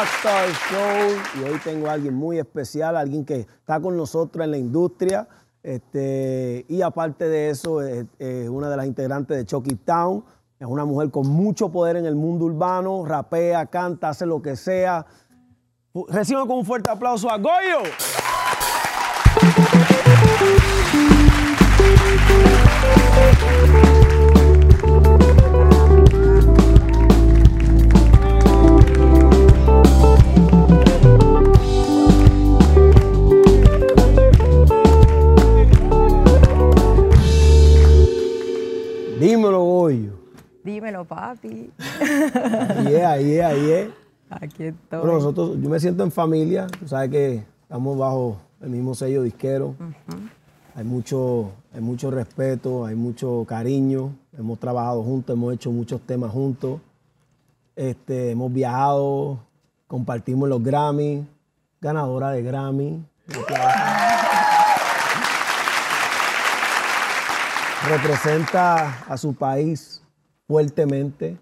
Rockstar Show y hoy tengo a alguien muy especial, alguien que está con nosotros en la industria. Este, y aparte de eso, es, una de las integrantes de Chucky Town. Es una mujer con mucho poder en el mundo urbano, rapea, canta, hace lo que sea. Reciban con un fuerte aplauso a Goyo. Dímelo, Goyo. Dímelo, papi. Yeah, yeah, yeah. Aquí estoy. Bueno, nosotros, yo me siento en familia. Tú sabes que estamos bajo el mismo sello disquero. Hay mucho, hay mucho respeto, hay mucho cariño. Hemos trabajado juntos, hemos hecho muchos temas juntos. Este, hemos viajado, compartimos los Grammy, ganadora de Grammy. Representa a su país fuertemente,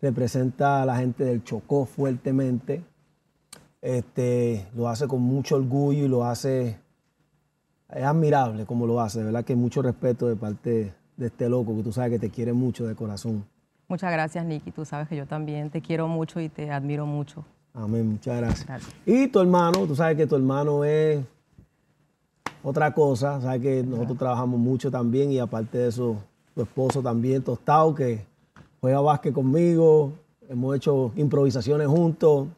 representa a la gente del Chocó fuertemente. Este, lo hace con mucho orgullo y lo hace, es admirable como lo hace, de verdad que mucho respeto de parte de este loco que tú sabes que te quiere mucho de corazón. Muchas gracias, Nicky. Tú sabes que yo también te quiero mucho y te admiro mucho. Amén, muchas gracias. Y tu hermano, tú sabes que tu hermano es otra cosa, sabes que nosotros trabajamos mucho también y aparte de eso, tu esposo también, Tostado, que juega básquet conmigo, hemos hecho improvisaciones juntos.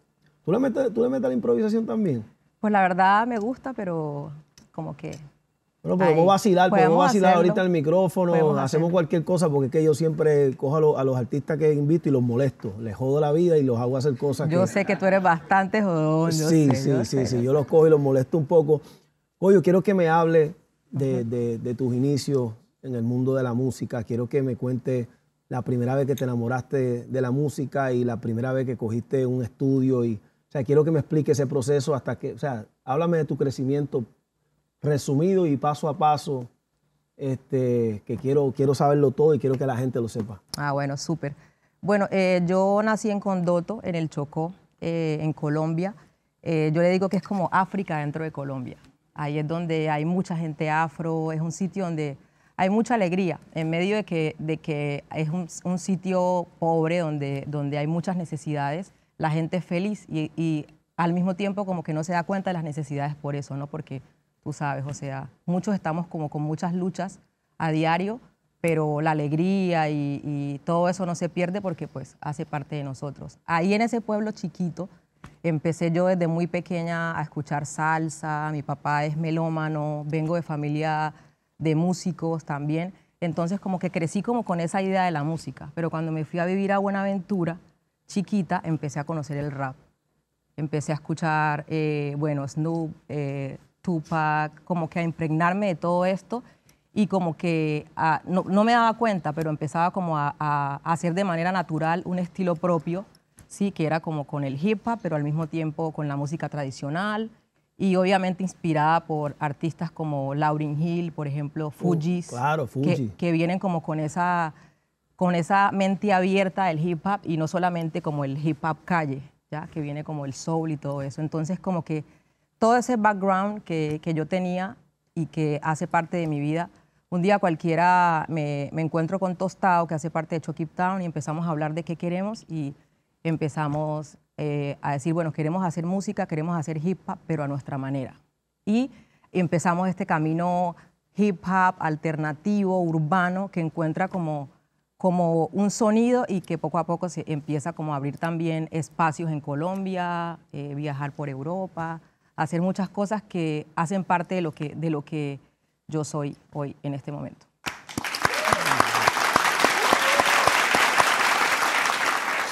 ¿Tú le metes, tú le metes la improvisación también? Pues la verdad me gusta, pero como que... Bueno, podemos vacilar, podemos, vacilar ahorita el micrófono, hacemos cualquier cosa, porque es que yo siempre cojo a, los artistas que invito y los molesto. Les jodo la vida y los hago hacer cosas Yo sé que tú eres bastante jodón. Sí, sí, sí, sí. Yo los cojo y los molesto un poco. Oye, quiero que me hable de, tus inicios en el mundo de la música. Quiero que me cuente la primera vez que te enamoraste de la música y la primera vez que cogiste un estudio. Y, o sea, quiero que me explique ese proceso hasta que, o sea, háblame de tu crecimiento resumido y paso a paso, este, que quiero, quiero saberlo todo y quiero que la gente lo sepa. Ah, bueno, súper. Bueno, eh, yo nací en Condoto, en el Chocó, eh, en Colombia. Eh, yo le digo que es como África dentro de Colombia. Ahí es donde hay mucha gente afro, es un sitio donde hay mucha alegría, en medio de que, de que es un, sitio pobre donde, donde hay muchas necesidades, la gente es feliz y, al mismo tiempo como que no se da cuenta de las necesidades por eso, ¿no? Porque tú sabes, o sea, muchos estamos como con muchas luchas a diario, pero la alegría y, y, todo eso no se pierde porque pues hace parte de nosotros. Ahí en ese pueblo chiquito, Empecé yo desde muy pequeña a escuchar salsa, mi papá es melómano, vengo de familia de músicos también, entonces como que crecí como con esa idea de la música, pero cuando me fui a vivir a Buenaventura, chiquita, empecé a conocer el rap. Empecé a escuchar, eh, bueno, Snoop, eh, Tupac, como que a impregnarme de todo esto y como que no, me daba cuenta, pero empezaba como a hacer de manera natural un estilo propio sí, que era como con el hip hop, pero al mismo tiempo con la música tradicional y obviamente inspirada por artistas como Lauryn Hill, por ejemplo, uh, Fugees, claro, que, que, vienen como con esa, con esa mente abierta del hip hop y no solamente como el hip hop calle, ya que viene como el soul y todo eso. Entonces como que todo ese background que, que yo tenía y que hace parte de mi vida, un día cualquiera me, me encuentro con Tostado, que hace parte de Chucky Town, y empezamos a hablar de qué queremos y empezamos eh, a decir, bueno, queremos hacer música, queremos hacer hip hop, pero a nuestra manera. Y empezamos este camino hip hop alternativo, urbano, que encuentra como, como un sonido y que poco a poco se empieza como a abrir también espacios en Colombia, eh, viajar por Europa, hacer muchas cosas que hacen parte de lo que, de lo que yo soy hoy en este momento.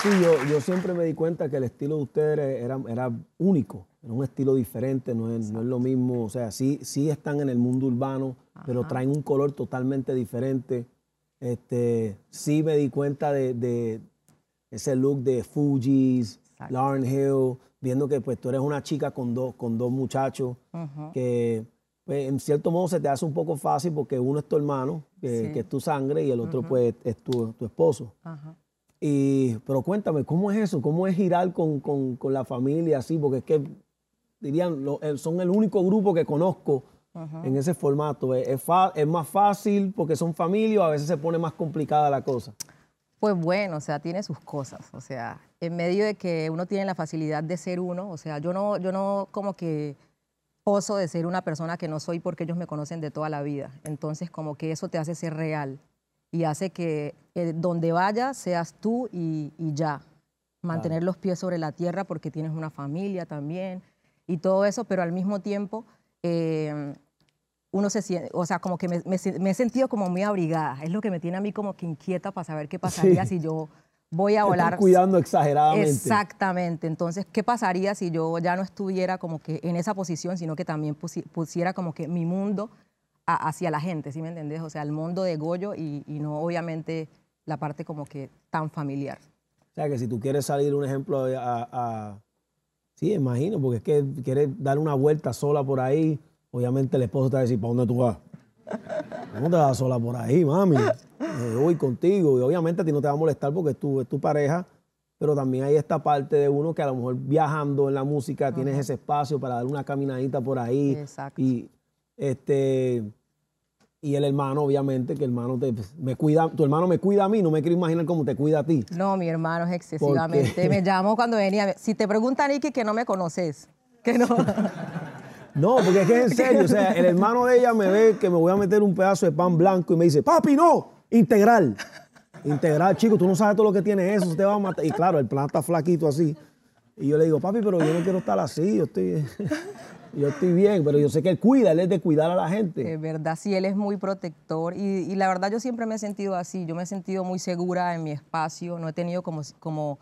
Sí, yo, yo, siempre me di cuenta que el estilo de ustedes era, era único, era un estilo diferente, no es, no es, lo mismo, o sea, sí, sí están en el mundo urbano, pero traen un color totalmente diferente. Este, sí me di cuenta de, ese look de Fuji's, Lauren Hill, viendo que pues tú eres una chica con dos, con dos muchachos, que pues, en cierto modo se te hace un poco fácil porque uno es tu hermano, que, es tu sangre, y el otro pues es tu, tu esposo. Y, pero cuéntame, ¿cómo es eso? ¿Cómo es girar con, con, con la familia así? Porque es que, dirían, lo- son el único grupo que conozco en ese formato. ¿Es, es fa- es más fácil porque son familia o a veces se pone más complicada la cosa? Pues bueno, o sea, tiene sus cosas. O sea, en medio de que uno tiene la facilidad de ser uno, o sea, yo no, yo no como que poso de ser una persona que no soy porque ellos me conocen de toda la vida. Entonces, como que eso te hace ser real y hace que eh, donde vayas seas tú y, y ya. Mantener los pies sobre la tierra porque tienes una familia también y todo eso, pero al mismo tiempo eh, uno se siente, o sea, como que me, me he sentido como muy abrigada. Es lo que me tiene a mí como que inquieta para saber qué pasaría Sí. si yo voy a volar. cuidando exageradamente. Exactamente. Entonces, ¿qué pasaría si yo ya no estuviera como que en esa posición, sino que también pusi- pusiera como que mi mundo a- hacia la gente, ¿sí me entendés? O sea, el mundo de Goyo y, y no obviamente la parte como que tan familiar. O sea, que si tú quieres salir, un ejemplo, a, a- sí, imagino, porque es que quieres dar una vuelta sola por ahí, obviamente el esposo te va a decir, ¿para dónde tú vas? ¿Cómo te vas sola por ahí, mami? Eh, yo voy contigo. Y obviamente a ti no te va a molestar porque es tu, es tu pareja, pero también hay esta parte de uno que a lo mejor viajando en la música tienes ese espacio para dar una caminadita por ahí. Exacto. Y este y el hermano, obviamente, que el hermano te, pues, me cuida, tu hermano me cuida a mí, no me quiero imaginar cómo te cuida a ti. No, mi hermano es excesivamente. Me llamó cuando venía. Si te pregunta Nicky que no me conoces, que no. No, porque es que es en serio. O sea, el hermano de ella me ve que me voy a meter un pedazo de pan blanco y me dice, papi, no, integral. Integral, chico, tú no sabes todo lo que tiene eso, te va a matar. Y claro, el plan está flaquito así. Y yo le digo, papi, pero yo no quiero estar así, yo estoy, yo estoy bien, pero yo sé que él cuida, él es de cuidar a la gente. Es verdad, sí, él es muy protector y, y la verdad yo siempre me he sentido así, yo me he sentido muy segura en mi espacio, no he tenido como, como,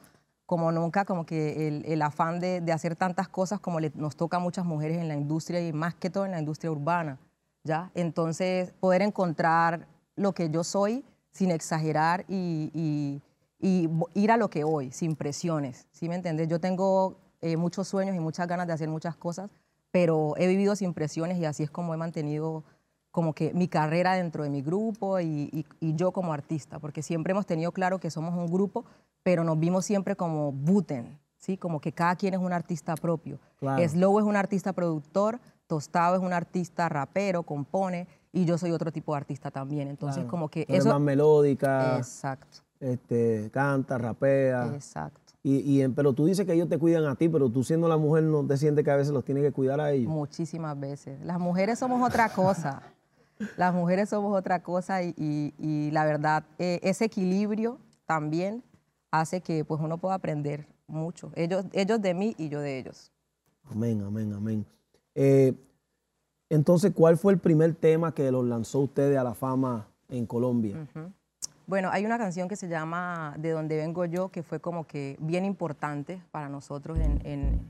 como nunca como que el, el afán de, de hacer tantas cosas como le- nos toca a muchas mujeres en la industria y más que todo en la industria urbana, ¿ya? Entonces, poder encontrar lo que yo soy sin exagerar y, y- y ir a lo que voy, sin presiones, ¿sí me entiendes? Yo tengo eh, muchos sueños y muchas ganas de hacer muchas cosas, pero he vivido sin presiones y así es como he mantenido como que mi carrera dentro de mi grupo y, y- y yo como artista, porque siempre hemos tenido claro que somos un grupo, pero nos vimos siempre como Buten, ¿sí? Como que cada quien es un artista propio. Claro. Slow es un artista productor, Tostado es un artista rapero, compone, y yo soy otro tipo de artista también. Entonces, Claro. como que eres eso... más melódica, Exacto, este, canta, rapea. exacto. Y, pero tú dices que ellos te cuidan a ti, pero tú siendo la mujer no te sientes que a veces los tienes que cuidar a ellos. Muchísimas veces. Las mujeres somos otra cosa. Las mujeres somos otra cosa y, y- y la verdad, eh, ese equilibrio también hace que pues, uno pueda aprender mucho. Ellos, ellos de mí y yo de ellos. Amén, amén, amén. Eh, entonces, ¿cuál fue el primer tema que los lanzó ustedes a la fama en Colombia? Bueno, hay una canción que se llama De donde vengo yo, que fue como que bien importante para nosotros en, en-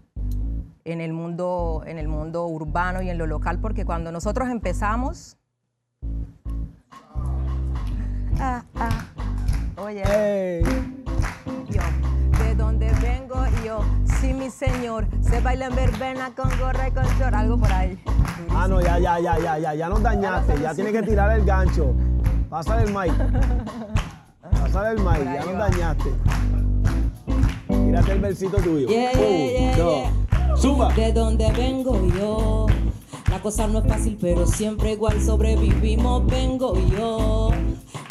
en el, mundo, en el mundo urbano y en lo local, porque cuando nosotros empezamos... Ah, ah, oye, yo, de donde vengo yo, sí mi señor, se baila en verbena con gorra y con short, algo por ahí. Ah, no, ya, ya, ya, ya, ya, ya nos dañaste, ya tienes que tirar el gancho. Pásale el mic. Pásale el mic, ya nos dañaste. Tírate el versito tuyo. Yeah, yeah, yeah, Un, dos. Zumba. De donde vengo yo. La cosa no es fácil, pero siempre igual sobrevivimos. Vengo yo.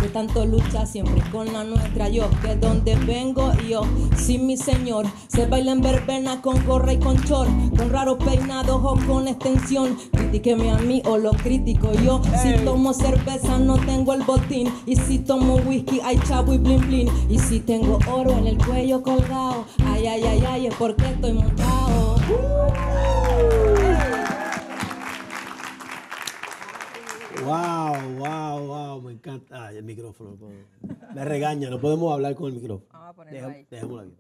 De tanto lucha, siempre con la nuestra. Yo, de donde vengo yo. Sin mi señor. Se baila en verbena con gorra y con chor. Con raros peinados o con extensión. Critíqueme a mí o lo critico yo. Si tomo cerveza, no tengo el botín. Y si tomo whisky, hay chavo y blin blin. Y si tengo oro en el cuello colgado. Ay, ay, ay, ay, es porque estoy montado. Wow, wow, wow, me encanta. Ay, el micrófono. Me regaña, no podemos hablar con el micrófono. Vamos a ponerlo Deja- ahí. Dejémoslo aquí.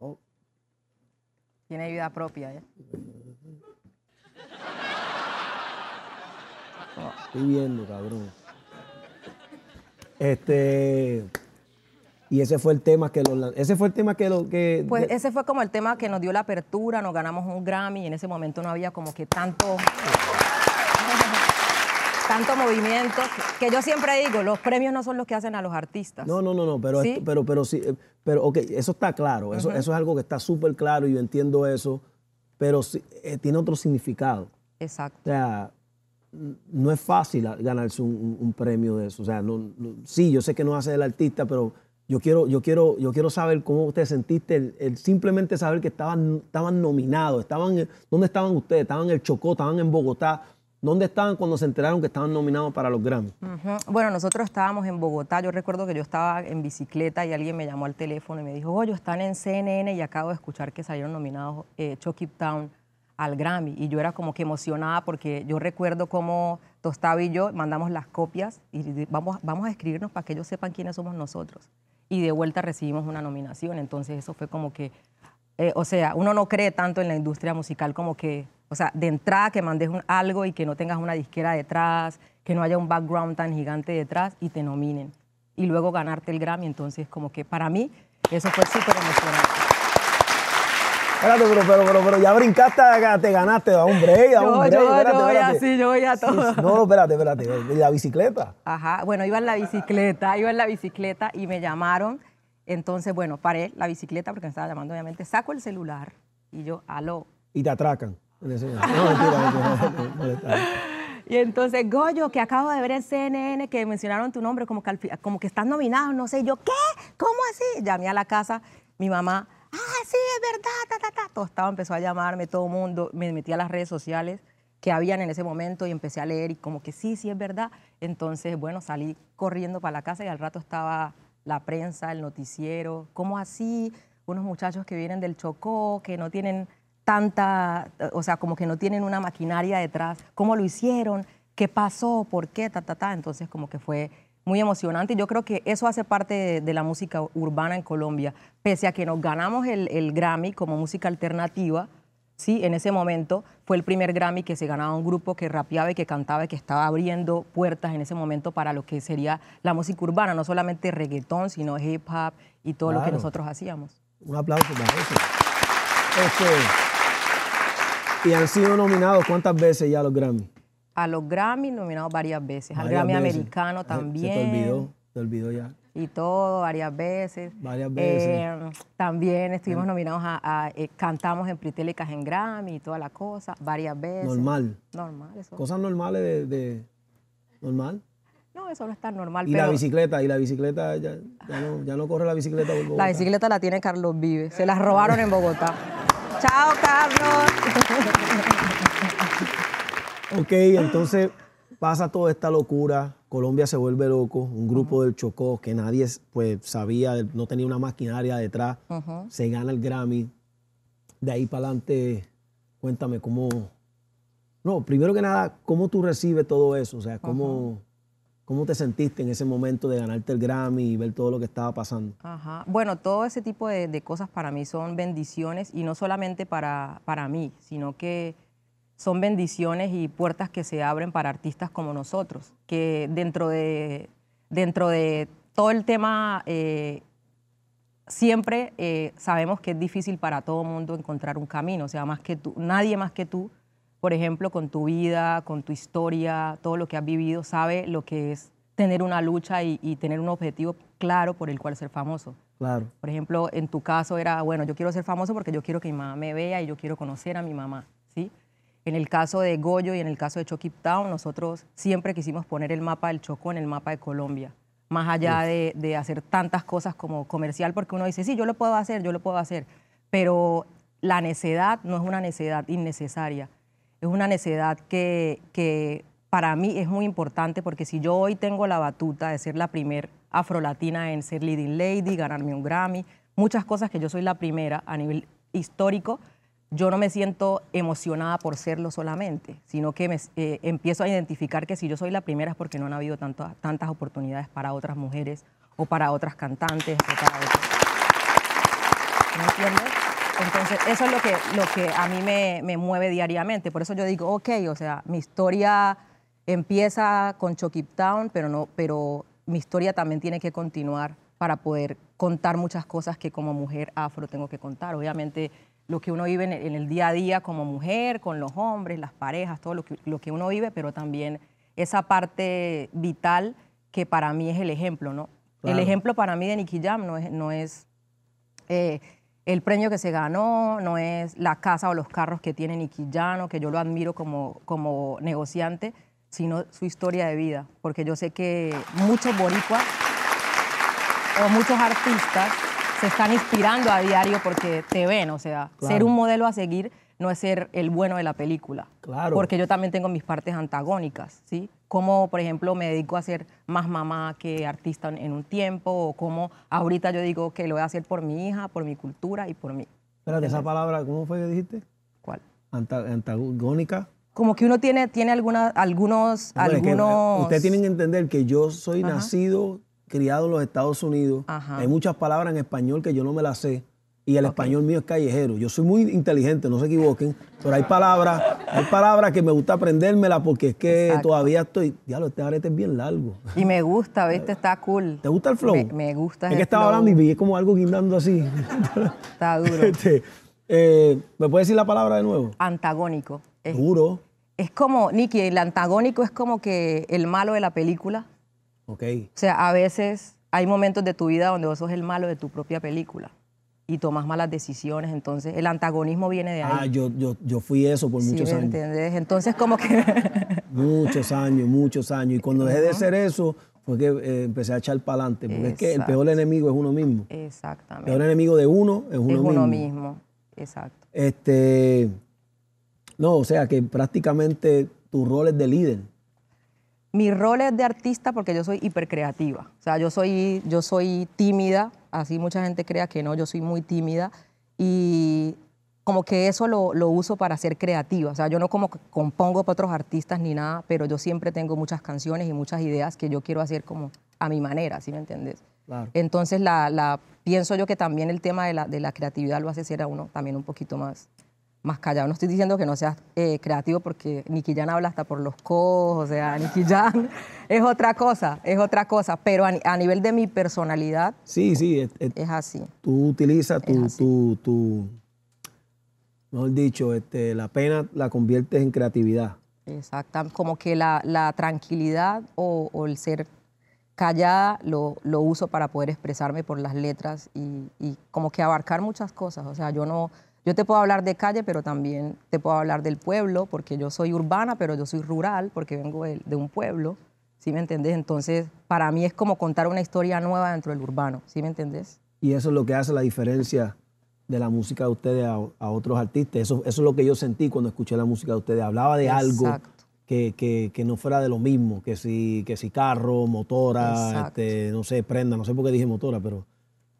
Oh, Tiene vida propia, ¿eh? estoy viendo, cabrón. Este. Y ese fue el tema que lo, ese fue el tema que lo que Pues ese fue como el tema que nos dio la apertura, nos ganamos un Grammy y en ese momento no había como que tanto... tanto movimiento, que yo siempre digo, los premios no son los que hacen a los artistas. No, no, no, no, pero, ¿Sí? esto- pero, pero sí, eh, pero ok, eso está claro, eso, eso es algo que está súper claro y yo entiendo eso, pero sí, eh, tiene otro significado. Exacto. O sea, no es fácil ganarse un, premio de eso. O sea, no, no- sí, yo sé que no hace el artista, pero yo quiero, yo quiero, yo quiero saber cómo te sentiste, el, el simplemente saber que estaban, estaban nominados, estaban, en- ¿dónde estaban ustedes? Estaban en el Chocó, estaban en Bogotá. ¿Dónde estaban cuando se enteraron que estaban nominados para los Grammy? Bueno, nosotros estábamos en Bogotá. Yo recuerdo que yo estaba en bicicleta y alguien me llamó al teléfono y me dijo, oye, están en CNN y acabo de escuchar que salieron nominados eh, Chucky Town al Grammy. Y yo era como que emocionada porque yo recuerdo cómo Tostado y yo mandamos las copias y vamos, vamos a escribirnos para que ellos sepan quiénes somos nosotros. Y de vuelta recibimos una nominación. Entonces eso fue como que eh, o sea, uno no cree tanto en la industria musical como que, o sea, de entrada que mandes un- algo y que no tengas una disquera detrás, que no haya un background tan gigante detrás y te nominen. Y luego ganarte el Grammy, entonces como que para mí eso fue súper emocionante. Espérate, pero, pero, pero, pero ya brincaste, te ganaste, da un break, da un break. yo, espérate, yo voy así, yo voy a todo. sí, No, no, espérate, espérate. ¿Y la bicicleta? Ajá, bueno, iba en la bicicleta, iba en la bicicleta y me llamaron. Entonces, bueno, paré la bicicleta porque me estaba llamando, obviamente. Saco el celular y yo, aló. Y te atracan. Y entonces, Goyo, que acabo de ver en CNN que mencionaron tu nombre, como que, como que estás nominado, no sé. Yo, ¿qué? ¿Cómo así? Llamé a la casa, mi mamá, ah, sí, es verdad, ta, ta, ta. Tostado empezó a llamarme, todo el mundo, me metí a las redes sociales que habían en ese momento y empecé a leer y como que sí, sí es verdad. Entonces, bueno, salí corriendo para la casa y al rato estaba la prensa, el noticiero, ¿cómo así? Unos muchachos que vienen del Chocó, que no tienen tanta, o sea, como que no tienen una maquinaria detrás, ¿cómo lo hicieron? ¿Qué pasó? ¿Por qué? Ta, ta, ta. Entonces, como que fue muy emocionante. Y yo creo que eso hace parte de, de la música urbana en Colombia. Pese a que nos ganamos el, el Grammy como música alternativa, sí, en ese momento fue el primer Grammy que se ganaba un grupo que rapeaba y que cantaba y que estaba abriendo puertas en ese momento para lo que sería la música urbana, no solamente reggaetón, sino hip hop y todo lo que nosotros hacíamos. Un aplauso para eso. Este, y han sido nominados cuántas veces ya a los Grammy? A los Grammy nominados varias veces, al Grammy veces. americano también. Se te olvidó, te olvidó ya. y todo, varias veces. Varias veces. Eh, también estuvimos nominados a, a, eh, cantamos en Pritélicas en Grammy y toda la cosa, varias veces. Normal. Normal, eso. Cosas normales de, de- normal. No, eso no es tan normal, Y la bicicleta, y la bicicleta ya, ya no, ya no corre la bicicleta por Bogotá. la bicicleta la tiene Carlos Vive. Se la robaron en Bogotá. Chao, Carlos. Ok, entonces pasa toda esta locura, Colombia se vuelve loco, un grupo del Chocó que nadie pues, sabía, no tenía una maquinaria detrás, se gana el Grammy. De ahí para adelante, cuéntame cómo... No, primero que nada, ¿cómo tú recibes todo eso? O sea, ¿cómo, ¿cómo te sentiste en ese momento de ganarte el Grammy y ver todo lo que estaba pasando? Ajá. Bueno, todo ese tipo de, de cosas para mí son bendiciones y no solamente para, para mí, sino que son bendiciones y puertas que se abren para artistas como nosotros, que dentro de, dentro de todo el tema eh, siempre eh, sabemos que es difícil para todo mundo encontrar un camino, o sea, más que tú, nadie más que tú, por ejemplo, con tu vida, con tu historia, todo lo que has vivido, sabe lo que es tener una lucha y, y tener un objetivo claro por el cual ser famoso. Claro. Por ejemplo, en tu caso era, bueno, yo quiero ser famoso porque yo quiero que mi mamá me vea y yo quiero conocer a mi mamá, ¿sí? En el caso de Goyo y en el caso de Chokip Town, nosotros siempre quisimos poner el mapa del Chocó en el mapa de Colombia, más allá de, de hacer tantas cosas como comercial, porque uno dice, sí, yo lo puedo hacer, yo lo puedo hacer, pero la necedad no es una necedad innecesaria, es una necedad que, para mí es muy importante porque si yo hoy tengo la batuta de ser la primer afrolatina en ser leading lady, ganarme un Grammy, muchas cosas que yo soy la primera a nivel histórico, yo no me siento emocionada por serlo solamente, sino que eh, empiezo a identificar que si yo soy la primera es porque no han habido tantas oportunidades para otras mujeres o para otras cantantes o para otras. ¿Me entiendes? Entonces, eso es lo que, lo que a mí me, me mueve diariamente. Por eso yo digo, ok, o sea, mi historia empieza con Chokip Town, pero, no, pero mi historia también tiene que continuar para poder contar muchas cosas que como mujer afro tengo que contar. Obviamente, lo que uno vive en el, en el día a día como mujer, con los hombres, las parejas, todo lo que, lo que uno vive, pero también esa parte vital que para mí es el ejemplo, ¿no? El Claro. ejemplo para mí de Nicky Jam no es, no es eh, el premio que se ganó, no es la casa o los carros que tiene Nicky Jam, o que yo lo admiro como, como negociante, sino su historia de vida. Porque yo sé que muchos boricuas o muchos artistas se están inspirando a diario porque te ven, o sea, Claro. ser un modelo a seguir no es ser el bueno de la película. Claro. Porque yo también tengo mis partes antagónicas, ¿sí? Como, por ejemplo, me dedico a ser más mamá que artista en- un tiempo, o como ahorita yo digo que lo voy a hacer por mi hija, por mi cultura y por mí. Espérate, esa palabra, ¿cómo fue que dijiste? ¿Cuál? Anta- antagónica. Como que uno tiene, tiene alguna, algunos, Bueno, es que, algunos... ustedes tienen que entender que yo soy nacido, criado en los Estados Unidos. Ajá. Hay muchas palabras en español que yo no me las sé. Y el español mío es callejero. Yo soy muy inteligente, no se equivoquen. Pero hay palabras, hay palabras que me gusta aprendérmelas porque es que Exacto. todavía estoy. Diablo, este arete es bien largo. Y me gusta, ¿viste? Está cool. ¿Te gusta el flow? Me, me gusta Es el que estaba flow. hablando y vi como algo guindando así. Está duro. Este, eh, ¿Me puedes decir la palabra de nuevo? Antagónico. Es, Duro. es como, Nicky, el antagónico es como que el malo de la película. Ok. O sea, a veces hay momentos de tu vida donde vos sos el malo de tu propia película y tomas malas decisiones. Entonces, el antagonismo viene de ahí. Ah, yo, yo, yo fui eso por ¿Sí muchos me años. entendés? Entonces, como que... Muchos años, muchos años. Y cuando dejé de ser eso, fue que eh, empecé a echar para adelante. Porque es que el peor enemigo es uno mismo. El Exactamente. peor enemigo de uno es uno es mismo. uno mismo. Exacto. Este, no, o sea que prácticamente tu rol es de líder. Mi rol es de artista porque yo soy hipercreativa. O sea, yo soy, yo soy tímida, así mucha gente crea que no, yo soy muy tímida y como que eso lo, lo uso para ser creativa. O sea, yo no como que compongo para otros artistas ni nada, pero yo siempre tengo muchas canciones y muchas ideas que yo quiero hacer como a mi manera, ¿sí me entiendes? Claro. Entonces, la, la- pienso yo que también el tema de la, de la creatividad lo hace ser a uno también un poquito más, más callado. No estoy diciendo que no seas eh, creativo porque Nicky Jan habla hasta por los codos, o sea, Nicky Jan es otra cosa, es otra cosa, pero a, ni- a nivel de mi personalidad Sí, sí, es- es- es así. tú utilizas tu, tu, tu- mejor dicho, este, la pena la conviertes en creatividad. Exacto, como que la, la tranquilidad o, o el ser callada lo, lo uso para poder expresarme por las letras y, y como que abarcar muchas cosas. O sea, yo no, yo te puedo hablar de calle, pero también te puedo hablar del pueblo, porque yo soy urbana, pero yo soy rural, porque vengo de, de un pueblo, ¿sí me entendés? Entonces, para mí es como contar una historia nueva dentro del urbano, ¿sí me entendés? Y eso es lo que hace la diferencia de la música de ustedes a, a otros artistas. Eso, eso es lo que yo sentí cuando escuché la música de ustedes. Hablaba de algo que, que- que no fuera de lo mismo, que si, que si carro, motora, este, no sé, prenda, no sé por qué dije motora, pero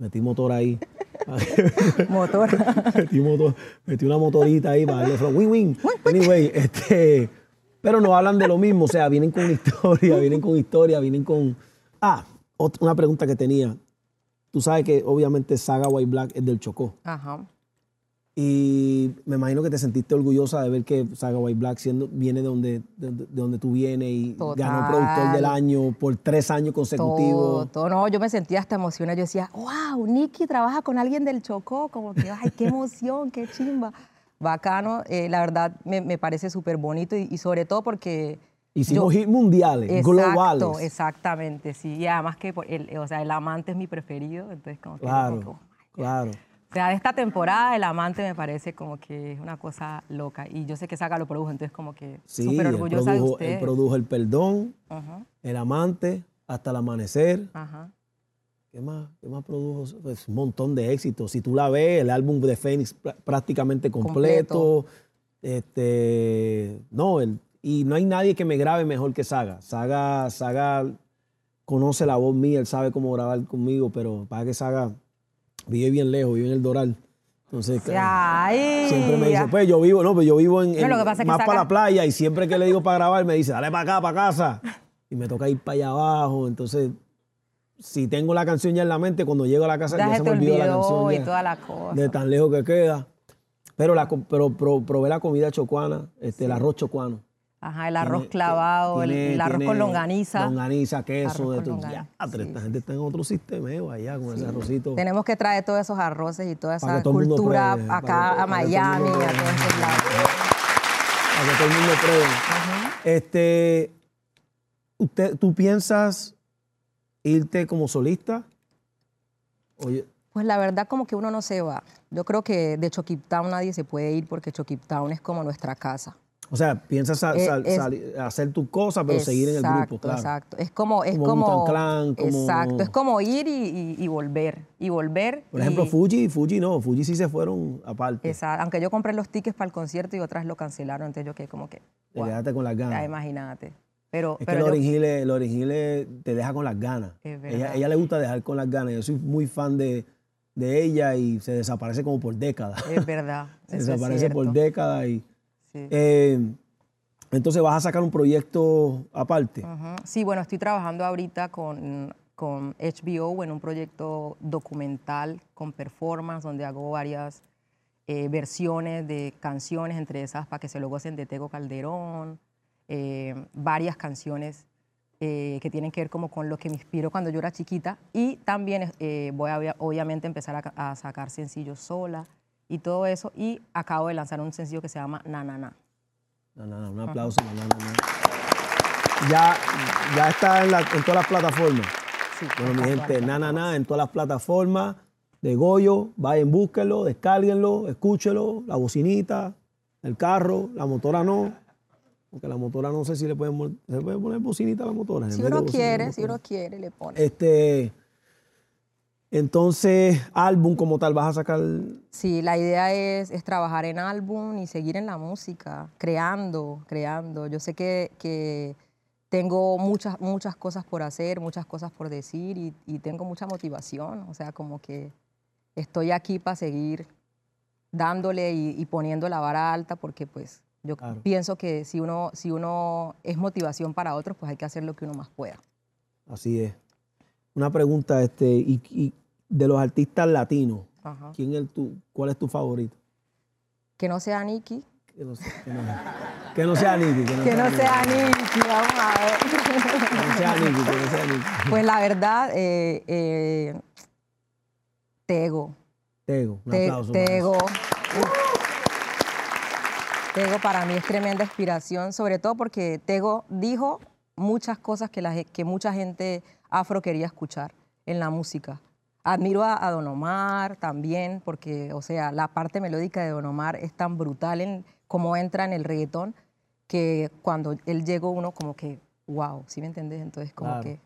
metí motora ahí. Motor. metí, motor- metí una motorita ahí para darle. Win, win. Anyway, este, pero no hablan de lo mismo, o sea, vienen con historia, vienen con historia, vienen con... Ah, ot- una pregunta que tenía. Tú sabes que obviamente Saga White Black es del Chocó. Ajá. Y me imagino que te sentiste orgullosa de ver que Saga White Black siendo, viene de donde, de, de donde tú vienes y ganó Total. productor del año por tres años Todo, consecutivos. todo, no, yo me sentía hasta emocionada. Yo decía, wow, Nicky trabaja con alguien del Chocó, como que, ay, qué emoción, qué chimba. Bacano, eh, la verdad me, me parece súper bonito y, y sobre todo porque... Hicimos yo- hits mundiales, Exacto, globales. exactamente, sí. Y además que por el, o sea, el amante es mi preferido, entonces como que... Claro, como claro. Sea, de esta temporada el amante me parece como que es una cosa loca. Y yo sé que Saga lo produjo, entonces como que Sí, súper él orgullosa de produjo, él ustedes. produjo El Perdón, El Amante, Hasta el Amanecer. ajá. ¿Qué más, ¿Qué más produjo? Pues un montón de éxitos. Si tú la ves, el álbum de Phoenix pr- prácticamente completo. Este, no, el, y no hay nadie que me grabe mejor que Saga. Saga, Saga conoce la voz mía, él sabe cómo grabar conmigo, pero para que Saga vive bien lejos, vive en el Doral. Entonces, Ay, siempre me dice, pues yo vivo, no, pues yo vivo en, que más para la playa y siempre que le digo para grabar me dice, dale para acá, para casa. Y me toca ir para allá abajo. Entonces, si tengo la canción ya en la mente, cuando llego a la casa ya ya se me olvidó la canción. y ya, toda la cosa. de tan lejos que queda. Pero, la, pero pro- probé la comida chocuana, este, el arroz chocuano. Ajá, el arroz Tiene- clavado, el- tiene- el, arroz con longaniza. Longaniza, queso, de todo. longaniza, Ya, sí, esta sí, gente está en otro sistemeo allá con ese arrocito. Tenemos que traer todos esos arroces y toda esa todo cultura pruebe, acá a todo Miami, mundo a todos esos lados. Para que todo el mundo pruebe. Este, usted, ¿tú piensas irte como solista? Oye, Pues la verdad como que uno no se va. Yo creo que de Choquiptown nadie se puede ir porque Choquiptown es como nuestra casa. O sea, piensas sal- Eh, sal- es- sali- hacer tu cosa, pero seguir en el grupo, claro. Exacto, es como... Es Como como, Clan, como- Exacto, es como ir y, y- y volver, y volver. Por ejemplo, y- Fuji, Fuji no, Fuji sí se fueron aparte. Esa- aunque yo compré los tickets para el concierto y otras lo cancelaron, entonces yo que como que... Te wow, quedaste con las ganas. imagínate. Pero, Es que pero yo- Hill, Lauryn Hill te deja con las ganas. Es Ella, verdad. ella le gusta dejar con las ganas. Yo soy muy fan de, de ella y se desaparece como por décadas. es verdad. se desaparece por décadas. Y, Sí. eh, entonces vas a sacar un proyecto aparte. Ujú. Sí, bueno, estoy trabajando ahorita con, con HBO en un proyecto documental con performance donde hago varias eh, versiones de canciones, entre esas para que se lo gocen de Tego Calderón, eh, varias canciones eh, que tienen que ver como con lo que me inspiró cuando yo era chiquita y también eh, voy a obvia- obviamente empezar a, a sacar sencillos sola y todo eso y acabo de lanzar un sencillo que se llama Na Na un aplauso. no, no. Ya, ya está en, la- en todas las plataformas. Sí, Bueno, mi gente, na, na, na, en todas las plataformas de Goyo, vayan, búsquenlo, descárguenlo, escúchenlo, la bocinita, el carro, la motora no, porque la motora no sé si le pueden, se le puede poner bocinita a la motora. Si uno quiere, si uno quiere, le pone. Este, entonces, álbum como tal, vas a sacar, Sí, la idea es, es trabajar en álbum y seguir en la música, creando, creando. Yo sé que, que tengo muchas, muchas cosas por hacer, muchas cosas por decir y, y tengo mucha motivación. O sea, como que estoy aquí para seguir dándole y, y poniendo la vara alta porque pues yo Claro. pienso que si uno, si uno es motivación para otros, pues hay que hacer lo que uno más pueda. así es. Una pregunta, este, y, y de los artistas latinos, Ajá. ¿quién es tu, ¿cuál es tu favorito? Que no sea Nicky. Que no, sé- que no- que no sea Nicky. Que no, Que no Nicky. sea Nicky, vamos a ver. Que no sea Nicky, que no sea Nicky. Pues la verdad, eh, eh, Tego. Tego, un Te- aplauso. Tego. Tego para mí es tremenda inspiración, sobre todo porque Tego dijo muchas cosas que, la que mucha gente afro quería escuchar en la música. Admiro a, a Don Omar también, porque, o sea, la parte melódica de Don Omar es tan brutal en cómo entra en el reggaetón, que cuando él llegó uno como que, wow, ¿sí me entendés? Entonces como Claro. que...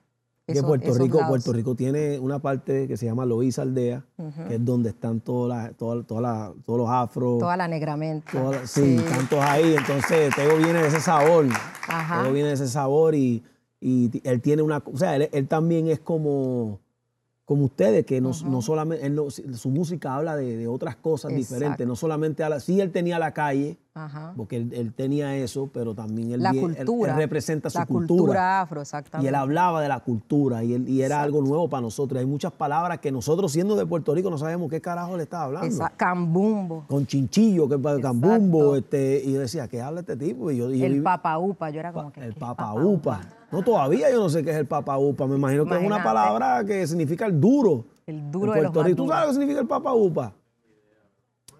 Que Puerto Rico, lados. Puerto Rico tiene una parte que se llama Loíza Aldea, que es donde están todas todas las- todos los afros. Toda la negramente. todas las- sí, tantos ahí. Entonces, Tego viene de ese sabor. Ajá. Tego viene de ese sabor y, él tiene una. O sea, él, él también es como, como ustedes, que no, no solamente. él no- su música habla de, de otras cosas diferentes. Exacto. No solamente habla. Sí, él tenía la calle, Ajá. porque él, él tenía eso, pero también él, La vie- él- él cultura. representa su la cultura. afro, Y exactamente. él hablaba de la cultura y, él, y era algo nuevo para nosotros. Hay muchas palabras que nosotros, siendo de Puerto Rico, no sabemos qué carajo le estaba hablando. Esa- Cambumbo. Con chinchillo, que Exacto. cambumbo. Este, y yo decía, ¿qué habla este tipo? Y yo, y El papaupa, yo era como que. el ¿qué es papa upa. No, todavía yo no sé qué es el papa upa. Me imagino que es una palabra que significa el duro. El duro en de los Rico. ¿Tú sabes lo que significa el papa upa?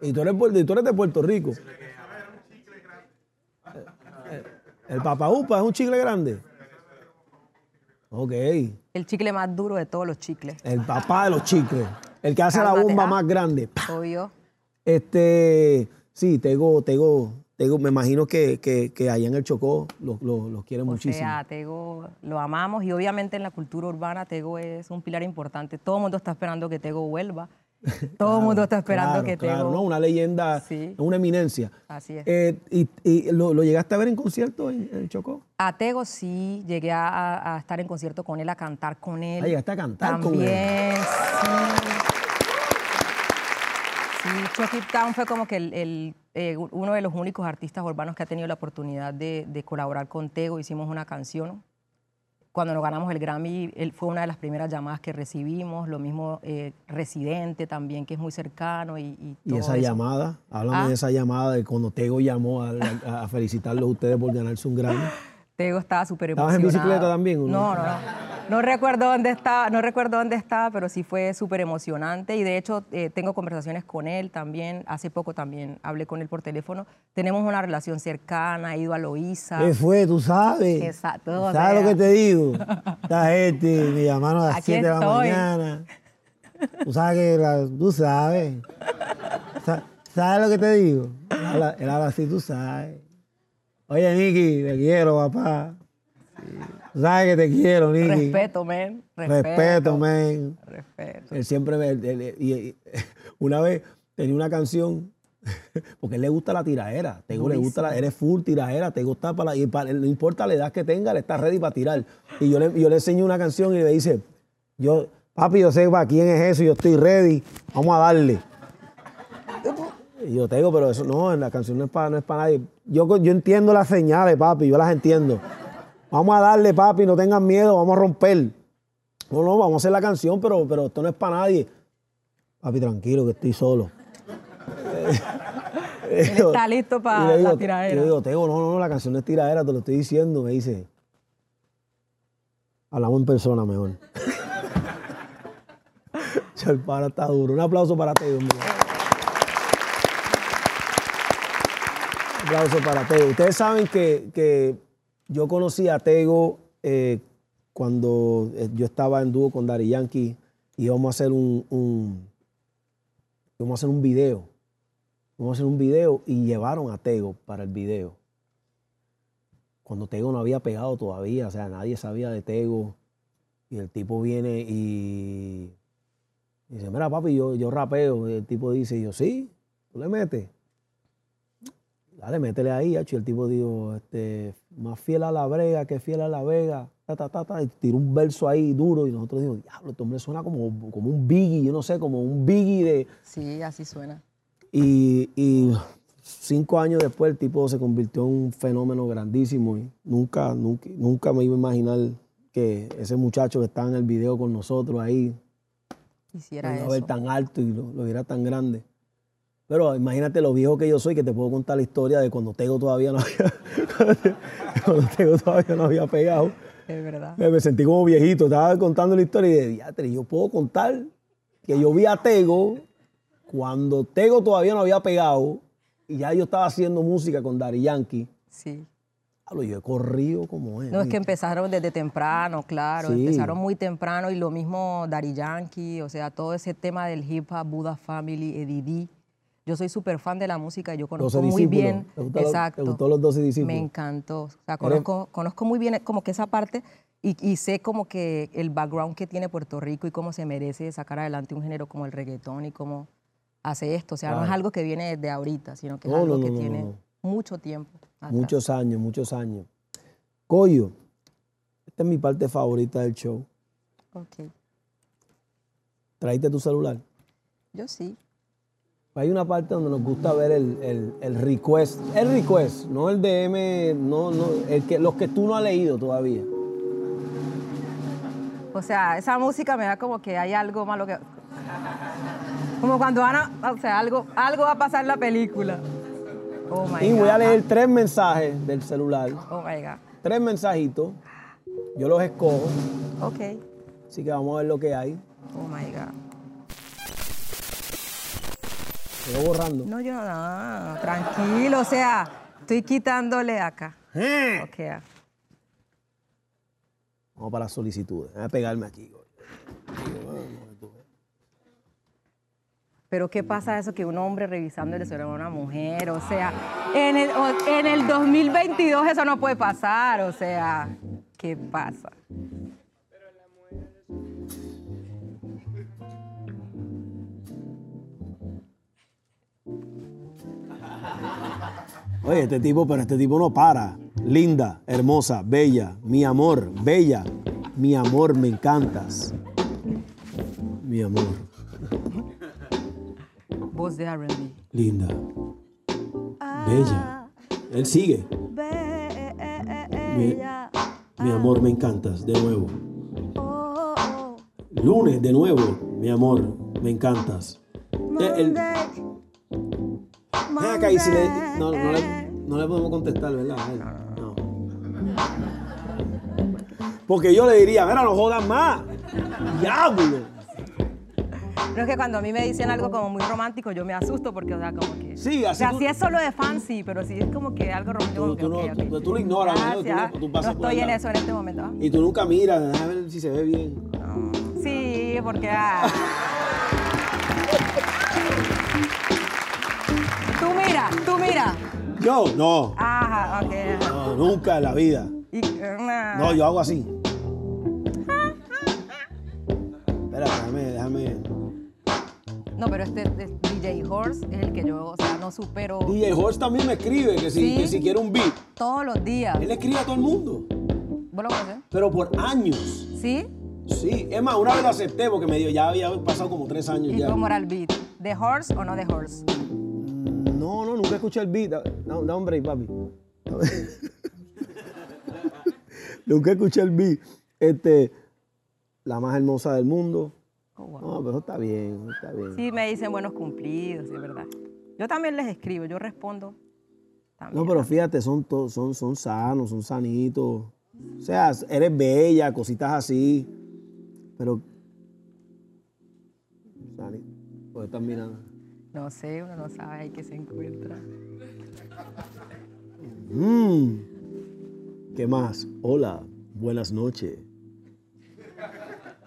Y tú eres, y tú eres de Puerto Rico. El papa upa es un chicle grande. Ok. El chicle más duro de todos los chicles. El papá de los chicles. El que hace la bomba ¿ah? más grande. Obvio. Este, sí, Tego, Tego, Tego, me imagino que, que, que allá en el Chocó los los quieren O muchísimo. sea, Tego lo amamos y obviamente en la cultura urbana Tego es un pilar importante. Todo el mundo está esperando que Tego vuelva. Todo el mundo está esperando Claro, que claro, Tego. ¿no? Una leyenda, Sí. una eminencia. Así es. Eh, y y lo, lo llegaste a ver en concierto en, en Chocó? A Tego sí, llegué a, estar en concierto con él, a cantar con él. Ah, llegaste a cantar con También, él. sí. Sí, Town fue como que el- el, eh, uno de los únicos artistas urbanos que ha tenido la oportunidad de, de colaborar con Tego. Hicimos una canción. Cuando nos ganamos el Grammy, él fue una de las primeras llamadas que recibimos. Lo mismo eh, Residente también, que es muy cercano. Y, y, Y todo esa eso. llamada, háblame Ah. de esa llamada de cuando Tego llamó a, a, a felicitarlos a ustedes por ganarse un Grammy. Tego estaba súper ¿Estabas emocionado. en bicicleta también, o no? No, no, no. No recuerdo dónde estaba, no recuerdo dónde estaba, pero sí fue súper emocionante y de hecho eh, tengo conversaciones con él también. Hace poco también hablé con él por teléfono. Tenemos una relación cercana, he ido a Loíza. ¿Qué fue? ¿Tú sabes? Exacto, ¿Sabes lo que te digo? Esta gente me llamaron a las Aquí 7 de la mañana. Tú sabes que la- tú sabes. Sa- ¿Sabes lo que te digo? Él habla, así, tú sabes. Oye, Nicky, te quiero, papá. Tú sabes que te quiero, Nicky. Respeto, men. Respeto, Respeto, man. Respeto. Él siempre me. él- él- y- y- una vez tenía una canción, porque él le gusta la tiraera. Tego le gusta la. Eres full tiraera, te gusta para la. Y para- no importa la edad que tenga, él está ready para tirar. Y yo le, yo le enseño una canción y le dice: yo, Papi, yo sé para quién es eso, yo estoy ready, vamos a darle. Y yo tengo, pero eso no, la canción no es para, no es para nadie. Yo, yo entiendo las señales, papi, yo las entiendo. Vamos a darle, papi, no tengan miedo, vamos a romper. No, no, vamos a hacer la canción, pero, pero esto no es para nadie. Papi, tranquilo, que estoy solo. Él está listo para digo- la tiradera. y Le digo, Teo, no, no, no, la canción no es tiradera, te lo estoy diciendo. Me dice, hablamos en persona mejor. El para está duro. Un aplauso para Teo. mira. Un aplauso para Tego. Ustedes saben que, que yo conocí a Tego eh, cuando eh, yo estaba en dúo con Dari Yankee y íbamos a hacer un, íbamos a hacer un video. Íbamos a hacer un video y llevaron a Tego para el video. Cuando Tego no había pegado todavía, o sea, nadie sabía de Tego. Y el tipo viene y dice, mira papi, yo, yo rapeo. Y el tipo dice, yo, sí, tú le metes. Dale, métele ahí, hacho. Y el tipo dijo, este, más fiel a la brega que fiel a la vega. Ta, ta, ta, ta, y tiró un verso ahí duro. Y nosotros dijimos, diablo, este hombre suena como, como un biggie, yo no sé, como un biggie de. Sí, así suena. Y, y cinco años después el tipo se convirtió en un fenómeno grandísimo. Y nunca, nunca, nunca me iba a imaginar que ese muchacho que está en el video con nosotros ahí, Quisiera lo iba a ver tan alto y lo, lo viera tan grande. Pero imagínate lo viejo que yo soy, que te puedo contar la historia de cuando Tego todavía no había, cuando Tego todavía no había pegado. Es verdad. Me sentí como viejito, estaba contando la historia y de diatre, yo puedo contar que yo vi a Tego cuando Tego todavía no había pegado y ya yo estaba haciendo música con Dari Yankee. Sí. Hablo, yo he corrido como es. No, es que empezaron desde temprano, claro. Sí. Empezaron muy temprano y lo mismo Daddy Yankee, o sea, todo ese tema del hip hop, Buddha Family, Eddie D. Yo soy súper fan de la música, yo conozco 12 muy bien. ¿Te los- exacto. te gustó los 12 discípulos? Me encantó. O sea, conozco, conozco muy bien como que esa parte y, y sé como que el background que tiene Puerto Rico y cómo se merece sacar adelante un género como el reggaetón y cómo hace esto. O sea, no es algo que viene desde ahorita, sino que es No, algo no, que no, tiene mucho tiempo. atrás. Muchos años, muchos años. Coyo, esta es mi parte favorita del show. Ok. ¿Traíste tu celular? Yo sí. Hay una parte donde nos gusta ver el, el- el request. El request, no el DM, no, no, el que, los que tú no has leído todavía. O sea, esa música me da como que hay algo malo que... Como cuando van a... O sea, algo, algo va a pasar en la película. Oh, my Y God. voy a leer tres mensajes del celular. Oh, my God. Tres mensajitos. Yo los escojo. Ok. Así que vamos a ver lo que hay. Oh, my God. Sigo borrando. No, yo no, tranquilo, o sea, estoy quitándole acá. Eh. Ok, ah. Vamos para las solicitudes. Voy a pegarme aquí. Pero ¿qué pasa eso que un hombre revisando el cerebro de una mujer? O sea, en el, en el 2022 eso no puede pasar, o sea, ¿qué pasa? Oye, este tipo, pero este tipo no para. Linda, hermosa, bella, mi amor, bella, mi amor, me encantas. Mi amor, Voz de R&B. linda, bella. Él sigue. Mi, mi amor, me encantas, de nuevo. Lunes, de nuevo, mi amor, me encantas. Eh, el- Ven acá y si le, no, no le, no le podemos contestar, ¿verdad? A. No. Porque yo le diría, mira, no jodas más. Diablo. Pero es que cuando a mí me dicen algo como muy romántico, yo me asusto porque, o sea, como que. Sí, O así sea, tú- si es solo de fan, sí, pero si es como que algo romántico. Tú- tú no- lo ignoras, ¿no? Tú Gracias. tú pasas no estoy en eso en este momento. Y tú nunca miras, déjame ver si se ve bien. Sí, porque. ah. mira. Yo, no. Ajá, ok. No, nunca en la vida. Y, nah. No, yo hago así. Espera, déjame, déjame. No, pero este, este DJ Horse es el que yo, o sea, no supero DJ Horst también me escribe que si, Sí. que si quiere un beat. todos los días. Él escribe a todo el mundo, ¿Vos lo conoces? pero por años. ¿Sí? Sí, es más, una vez lo acepté porque me dio, ya había pasado como tres años ¿Y ya. cómo era el beat? ¿De Horse o no de Horse? No, no, nunca escuché el beat. Da, da un break, papi. nunca escuché el beat. Este, la más hermosa del mundo. Oh, wow. No, pero está bien, está bien. Sí, me dicen buenos cumplidos, sí, es verdad. Yo también les escribo, yo respondo. También. No, pero fíjate, son, son, son sanos, son sanitos. O sea, eres bella, cositas así. Pero. Sani, ¿por qué estás mirando? No sé, uno no sabe ahí que se encuentra. Mm. ¿Qué más? Hola, buenas noches.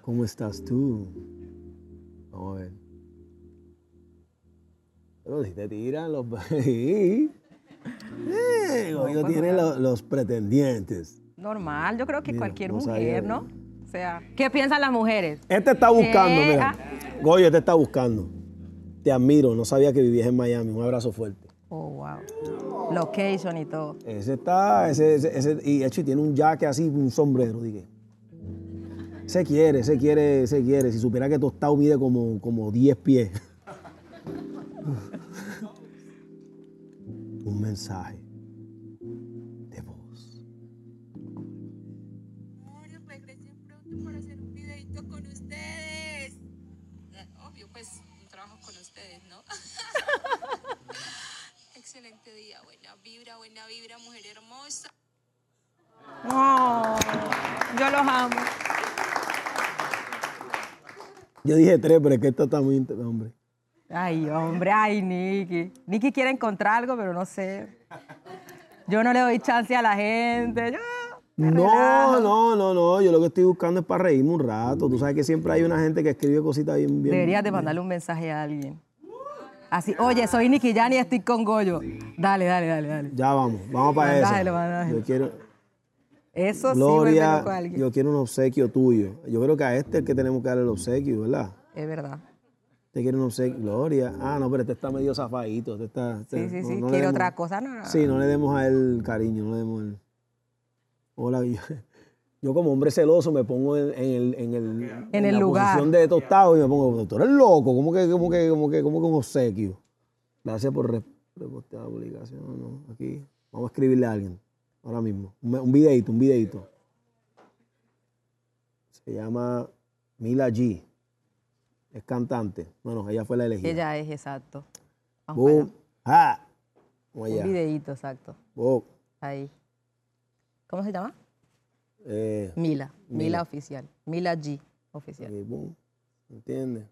¿Cómo estás tú? Vamos a ver. Pero si te tiran los... Sí. Eh, Goyo pues, los pretendientes. Normal, yo creo que Mira, cualquier no mujer. ¿no? O sea, ¿qué piensan las mujeres? Este está buscando, ¿Qué? mira. Ah. Goyo, este está buscando. Te admiro, no sabía que vivías en Miami. Un abrazo fuerte. Oh, wow. Location y todo. Ese está, ese, ese, ese- y hecho tiene un jaque así, un sombrero, dije. Se quiere, se quiere, se quiere. Si supiera que Tostado mide como, como 10 pies. un mensaje vibra, buena vibra, mujer hermosa. Oh, yo los amo. Yo dije tres, pero es que esto está muy... Hombre. Ay, hombre, ay, Nicky. Nicky quiere encontrar algo, pero no sé. Yo no le doy chance a la gente. Yo No, relajo. no, no, no. Yo lo que estoy buscando es para reírme un rato. Tú sabes que siempre hay una gente que escribe cositas bien, bien. Deberías de mandarle un mensaje a alguien. Así, oye, soy Nicky Jan y estoy con Goyo. Dale, dale, dale, dale. Ya vamos, vamos para eso. Mandájelo, mandájelo. Yo quiero, Eso sí, Gloria, loco a alguien. yo quiero un obsequio tuyo. Yo creo que a este es el que tenemos que darle el obsequio, ¿verdad? Es verdad. Te quiere un obsequio. Gloria. Ah, no, pero este está medio zafadito. Este está, este- Sí, sí, no- sí. Quiere demos- otra cosa. No, no. Sí, no le demos a él cariño, no le demos el... Hola, yo, como hombre celoso me pongo en, en el, en, el, En el la lugar. posición de tostado y me pongo, tú eres loco, ¿cómo que, cómo que, cómo que, cómo que un obsequio? Gracias por re- repostear la publicación, no, aquí. Vamos a escribirle a alguien, ahora mismo. Un, un videito, un videito. Se llama Mila G. Es cantante. Bueno, ella fue la elegida. Ella es exacto. Vamos. Boom. Ah. Un allá. videíto, exacto. Boom. Ahí. ¿Cómo se llama? Eh, Mila. Mila, Mila. oficial. Mila G oficial. y boom. ¿Entiendes?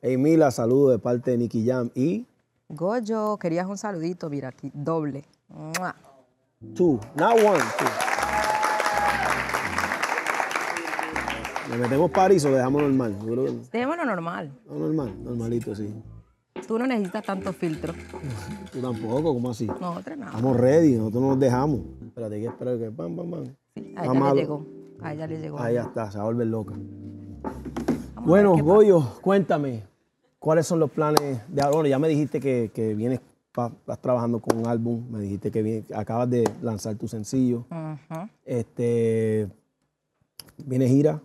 Hey, Mila, saludo de parte de Nicky Jam. Y Goyo, querías un saludito, mira aquí, doble. ¡Mua! two, not one, two. ¿Le metemos París o lo dejamos normal? Démoslo normal. no, normal, normalito, sí. Tú no necesitas tanto filtro. Tú tampoco, ¿cómo así? Nosotros nada. Estamos ready, nosotros no nos dejamos. Espérate, hay que esperar que pam, pam, pam. Sí, a ella Vamos a- le llegó. A ella le llegó. Ahí ya está, se va a volver loca. Vamos Bueno. Goyo, cuéntame, ¿cuáles son los planes de ahora? Bueno, ya me dijiste que, que vienes, pa- estás trabajando con un álbum, me dijiste que vienes- acabas de lanzar tu sencillo. Este, ¿Viene gira?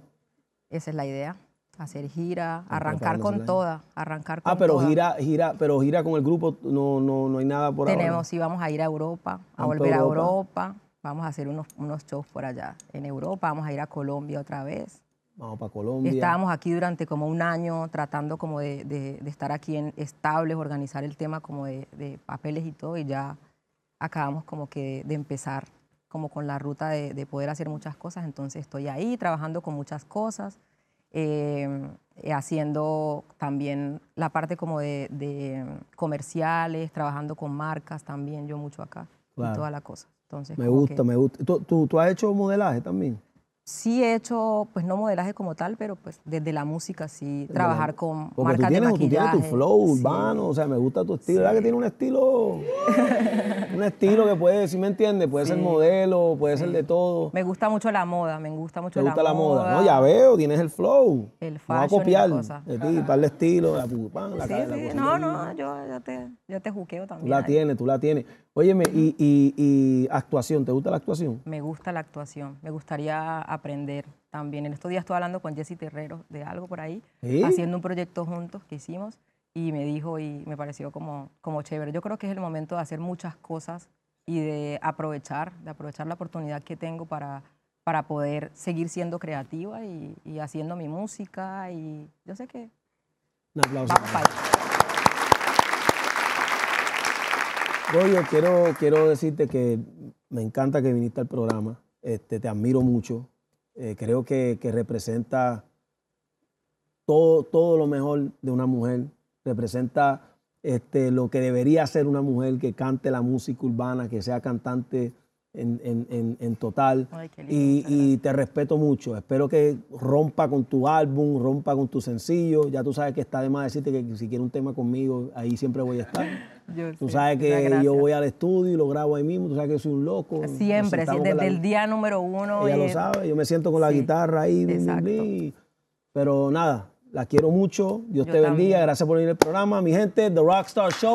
Esa es la idea. Hacer gira, arrancar con toda, arrancar con Ah, pero toda. gira, gira, pero gira con el grupo, no, no, no hay nada por ahora. Tenemos, sí, vamos a ir a Europa, a volver a Europa. Vamos a hacer unos, unos shows por allá en Europa. Vamos a ir a Colombia otra vez. Vamos para Colombia. Estábamos aquí durante como un año tratando como de, de- de estar aquí en estables, organizar el tema como de, de papeles y todo y ya acabamos como que de, empezar como con la ruta de poder hacer muchas cosas, entonces estoy ahí trabajando con muchas cosas, eh, eh, haciendo también la parte como de, de comerciales, trabajando con marcas también, yo mucho acá, Claro. y toda la cosa. Entonces, Me gusta, que me gusta. ¿Tú, tú, tú has hecho modelaje también? Sí he hecho, pues no modelaje como tal, pero pues desde la música sí, trabajar con Porque marcas tú tienes, de tú tienes maquillaje. tu flow sí. urbano, o sea, me gusta tu estilo. ¿Verdad que tiene un estilo? un estilo que puede, si me entiendes, puede ser Sí. modelo, puede ser de todo. Me gusta mucho la moda, me gusta mucho ¿Te gusta la moda? No, ya veo, tienes el flow. El No va a fashion copiar la de ti, para el estilo, la pupán, la Sí, cara, la sí, no, no, yo, yo te, yo te juqueo Tú también. la ahí. tienes, tú la tienes. Óyeme, y, y, y actuación, ¿te gusta la actuación? Me gusta la actuación, me gustaría aprender también. En estos días estoy hablando con Jessy Terrero de algo por ahí, haciendo un proyecto juntos que hicimos y me dijo y me pareció como, como chévere. Yo creo que es el momento de hacer muchas cosas y de aprovechar, de aprovechar la oportunidad que tengo para, para poder seguir siendo creativa y, y haciendo mi música y yo sé que Un aplauso. vamos para Goyo, quiero, quiero decirte que me encanta que viniste al programa. Este, te admiro mucho. Eh, creo que, que representa todo, todo lo mejor de una mujer. Representa este, lo que debería ser una mujer que cante la música urbana, que sea cantante en, en- en- en total. Ay, qué lindo, y, y te respeto mucho. Espero que rompa con tu álbum, rompa con tu sencillo. Ya tú sabes que está de más decirte que si quieres un tema conmigo, ahí siempre voy a estar. Yo Tú sabes que yo voy al estudio y lo grabo ahí mismo. Tú sabes que soy un loco. Siempre, sí, desde la- el día número uno. Ella lo sabe. Yo me siento con la sí, guitarra ahí. exacto. Pero nada, la quiero mucho. Dios Yo te bendiga. Gracias por venir al programa. Mi gente, The Rockstar Show.